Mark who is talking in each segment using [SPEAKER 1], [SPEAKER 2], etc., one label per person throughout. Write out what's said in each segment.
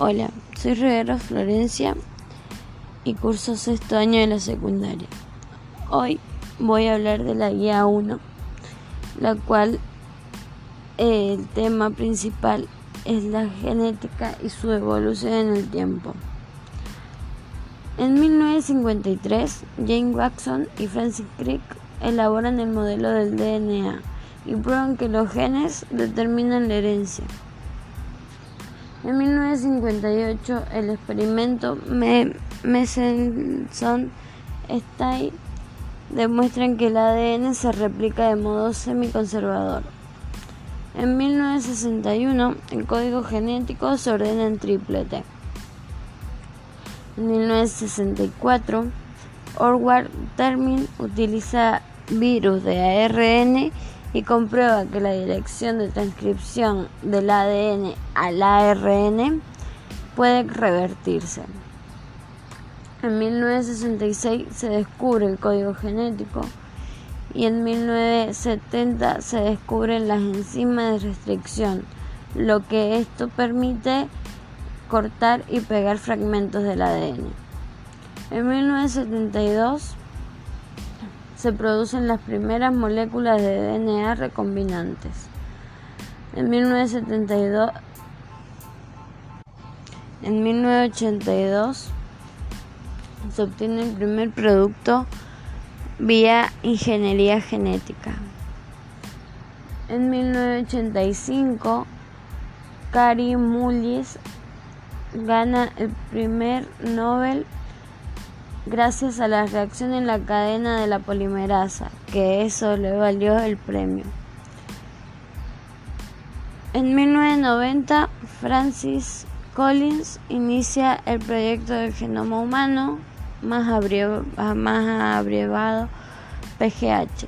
[SPEAKER 1] Hola, soy Rivera Florencia y curso sexto año de la secundaria. Hoy voy a hablar de la guía 1, la cual eh, el tema principal es la genética y su evolución en el tiempo. En 1953, Jane Watson y Francis Crick elaboran el modelo del DNA y prueban que los genes determinan la herencia. En 1958, el experimento Meselson-Stein demuestra que el ADN se replica de modo semiconservador. En 1961, el código genético se ordena en triplete. En 1964, Orwell Termin utiliza virus de ARN y comprueba que la dirección de transcripción del ADN al ARN puede revertirse. En 1966 se descubre el código genético y en 1970 se descubren las enzimas de restricción, lo que esto permite cortar y pegar fragmentos del ADN. En 1972 se producen las primeras moléculas de DNA recombinantes. En 1972 en 1982 se obtiene el primer producto vía ingeniería genética. En 1985 Cary Mullis gana el primer Nobel gracias a la reacción en la cadena de la polimerasa, que eso le valió el premio. En 1990, Francis Collins inicia el proyecto del genoma humano, más, abreviado PGH.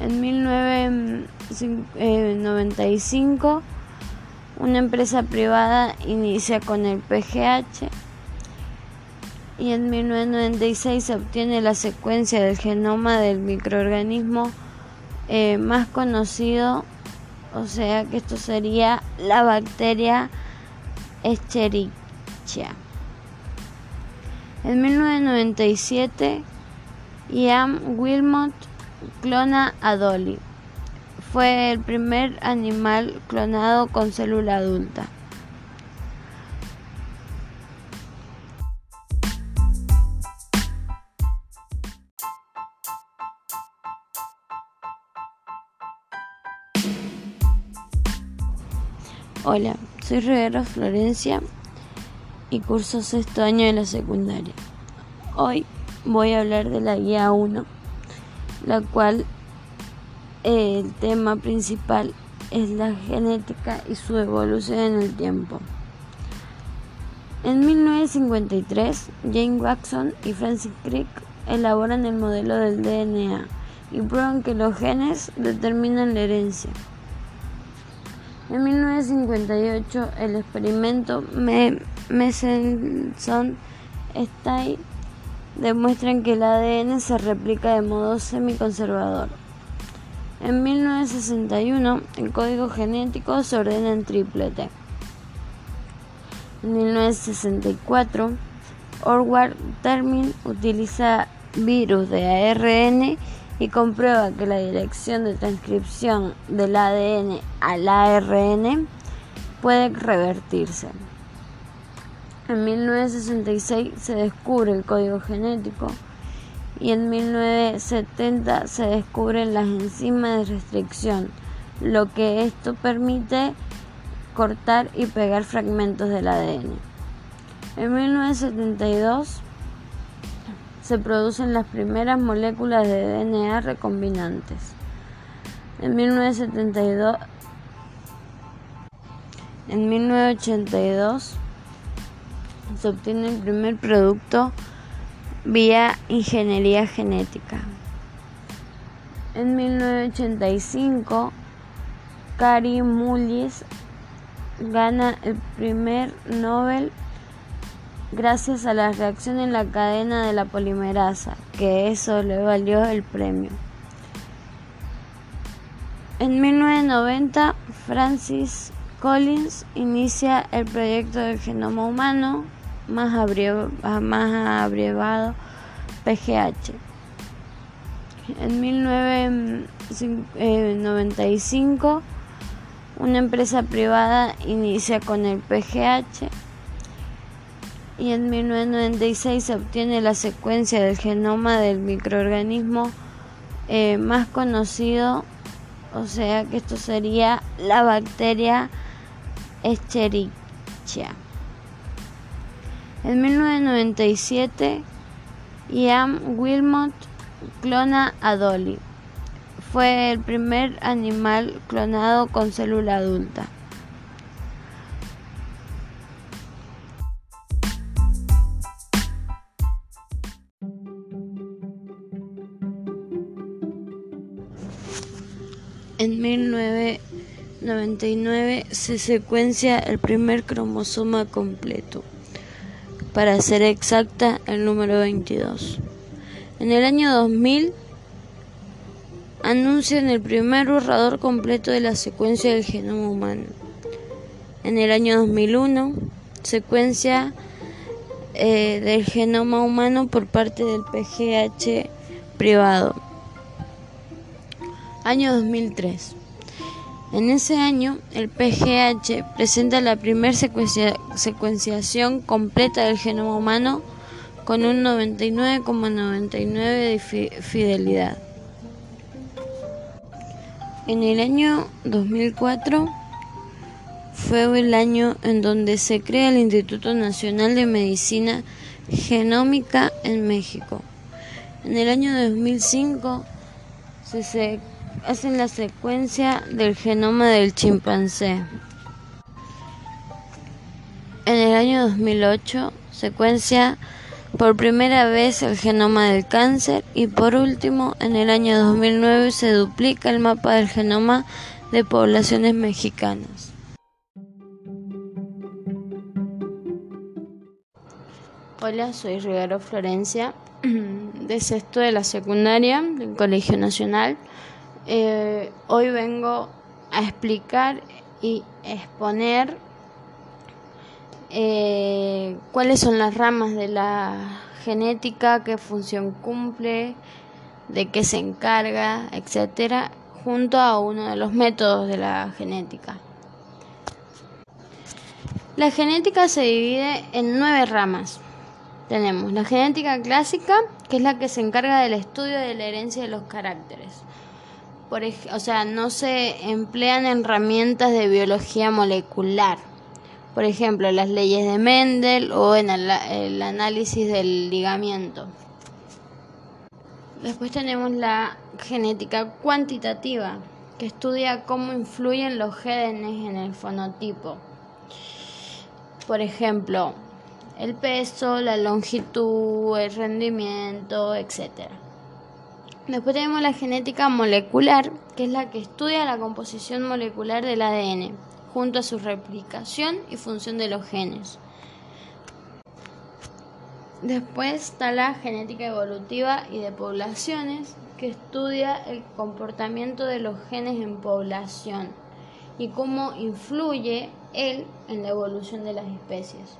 [SPEAKER 1] En 1995, una empresa privada inicia con el PGH y en 1996 se obtiene la secuencia del genoma del microorganismo eh, más conocido, o sea que esto sería la bacteria Escherichia. En 1997, Ian Wilmot clona a Dolly. Fue el primer animal clonado con célula adulta. Hola, soy Rivera Florencia y curso sexto año de la secundaria. Hoy voy a hablar de la guía 1, la cual eh, el tema principal es la genética y su evolución en el tiempo. En 1953, Jane Watson y Francis Crick elaboran el modelo del DNA y prueban que los genes determinan la herencia. En 1958, el experimento Meselson-Stein demuestra que el ADN se replica de modo semiconservador. En 1961, el código genético se ordena en triplete. En 1964, Orwell Termin utiliza virus de ARN y comprueba que la dirección de transcripción del ADN al ARN puede revertirse. En 1966 se descubre el código genético y en 1970 se descubren las enzimas de restricción, lo que esto permite cortar y pegar fragmentos del ADN. En 1972 se producen las primeras moléculas de DNA recombinantes. En 1972 en 1982 se obtiene el primer producto vía ingeniería genética. En 1985 Cary Mullis gana el primer Nobel gracias a la reacción en la cadena de la polimerasa, que eso le valió el premio. En 1990, Francis Collins inicia el proyecto del genoma humano, más, abreviado PGH. En 1995, una empresa privada inicia con el PGH y en 1996 se obtiene la secuencia del genoma del microorganismo eh, más conocido, o sea que esto sería la bacteria Escherichia. En 1997, Ian Wilmot clona a Dolly. Fue el primer animal clonado con célula adulta. 1999 se secuencia el primer cromosoma completo, para ser exacta el número 22. En el año 2000 anuncian el primer borrador completo de la secuencia del genoma humano. En el año 2001, secuencia eh, del genoma humano por parte del PGH privado. Año 2003. En ese año, el PGH presenta la primera secuenciación completa del genoma humano con un 99,99 de fidelidad. En el año 2004 fue el año en donde se crea el Instituto Nacional de Medicina Genómica en México. En el año 2005 se hacen la secuencia del genoma del chimpancé. En el año 2008 secuencia por primera vez el genoma del cáncer y por último en el año 2009 se duplica el mapa del genoma de poblaciones mexicanas. Hola, soy Rivero Florencia, de sexto de la secundaria del Colegio Nacional. Eh, hoy vengo a explicar y exponer eh, cuáles son las ramas de la genética, qué función cumple, de qué se encarga, etcétera, junto a uno de los métodos de la genética. La genética se divide en nueve ramas. Tenemos la genética clásica, que es la que se encarga del estudio de la herencia de los caracteres o sea, no se emplean herramientas de biología molecular. Por ejemplo, las leyes de Mendel o en el, análisis del ligamiento. Después tenemos la genética cuantitativa, que estudia cómo influyen los genes en el fonotipo. Por ejemplo, el peso, la longitud, el rendimiento, etc. Después tenemos la genética molecular, que es la que estudia la composición molecular del ADN, junto a su replicación y función de los genes. Después está la genética evolutiva y de poblaciones, que estudia el comportamiento de los genes en población y cómo influye él en la evolución de las especies.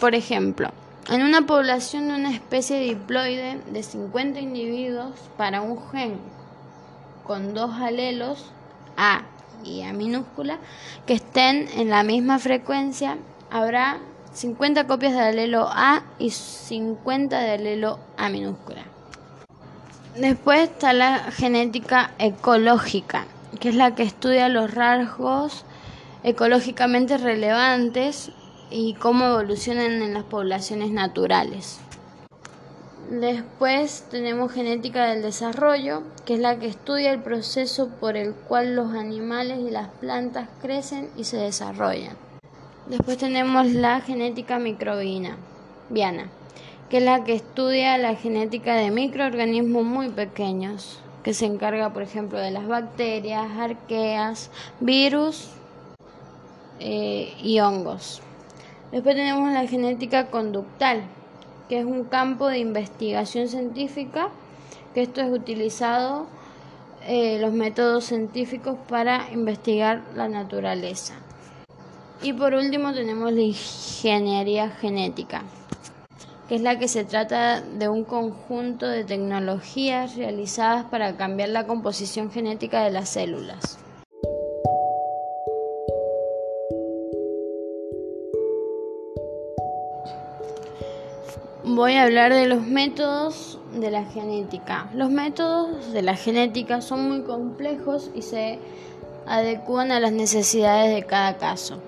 [SPEAKER 1] Por ejemplo, en una población de una especie diploide de 50 individuos para un gen con dos alelos A y A minúscula que estén en la misma frecuencia, habrá 50 copias de alelo A y 50 de alelo A minúscula. Después está la genética ecológica, que es la que estudia los rasgos ecológicamente relevantes y cómo evolucionan en las poblaciones naturales. Después tenemos genética del desarrollo, que es la que estudia el proceso por el cual los animales y las plantas crecen y se desarrollan. Después tenemos la genética microbiana, que es la que estudia la genética de microorganismos muy pequeños, que se encarga, por ejemplo, de las bacterias, arqueas, virus eh, y hongos. Después tenemos la genética conductal, que es un campo de investigación científica, que esto es utilizado eh, los métodos científicos para investigar la naturaleza. Y por último tenemos la ingeniería genética, que es la que se trata de un conjunto de tecnologías realizadas para cambiar la composición genética de las células. Voy a hablar de los métodos de la genética. Los métodos de la genética son muy complejos y se adecúan a las necesidades de cada caso.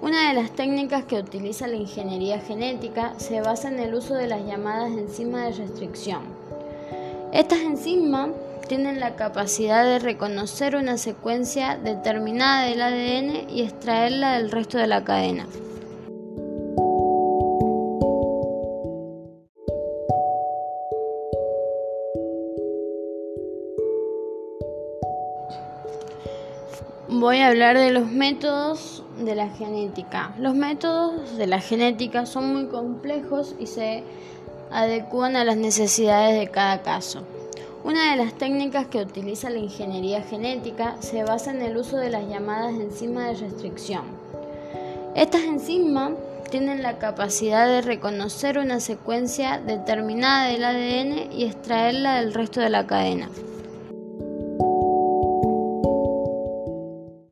[SPEAKER 1] Una de las técnicas que utiliza la ingeniería genética se basa en el uso de las llamadas enzimas de restricción. Estas enzimas tienen la capacidad de reconocer una secuencia determinada del ADN y extraerla del resto de la cadena. Hablar de los métodos de la genética. Los métodos de la genética son muy complejos y se adecúan a las necesidades de cada caso. Una de las técnicas que utiliza la ingeniería genética se basa en el uso de las llamadas enzimas de restricción. Estas enzimas tienen la capacidad de reconocer una secuencia determinada del ADN y extraerla del resto de la cadena.